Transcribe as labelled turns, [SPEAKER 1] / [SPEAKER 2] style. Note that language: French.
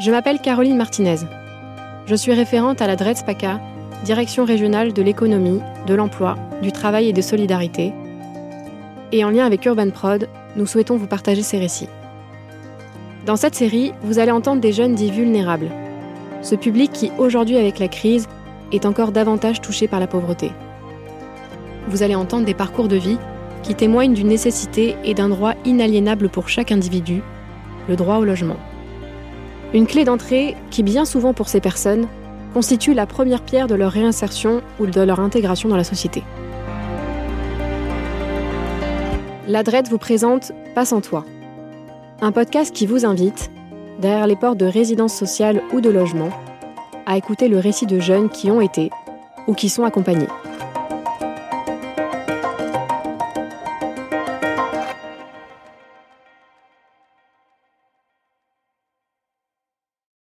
[SPEAKER 1] Je m'appelle Caroline Martinez. Je suis référente à la DREDS-PACA, Direction régionale de l'économie, de l'emploi, du travail et de solidarité. Et en lien avec Urban Prod, nous souhaitons vous partager ces récits. Dans cette série, vous allez entendre des jeunes dits vulnérables. Ce public qui, aujourd'hui avec la crise, est encore davantage touché par la pauvreté. Vous allez entendre des parcours de vie qui témoignent d'une nécessité et d'un droit inaliénable pour chaque individu, le droit au logement. Une clé d'entrée qui, bien souvent pour ces personnes, constitue la première pierre de leur réinsertion ou de leur intégration dans la société. La vous présente Passe en toi, un podcast qui vous invite, derrière les portes de résidences sociales ou de logements, à écouter le récit de jeunes qui ont été ou qui sont accompagnés.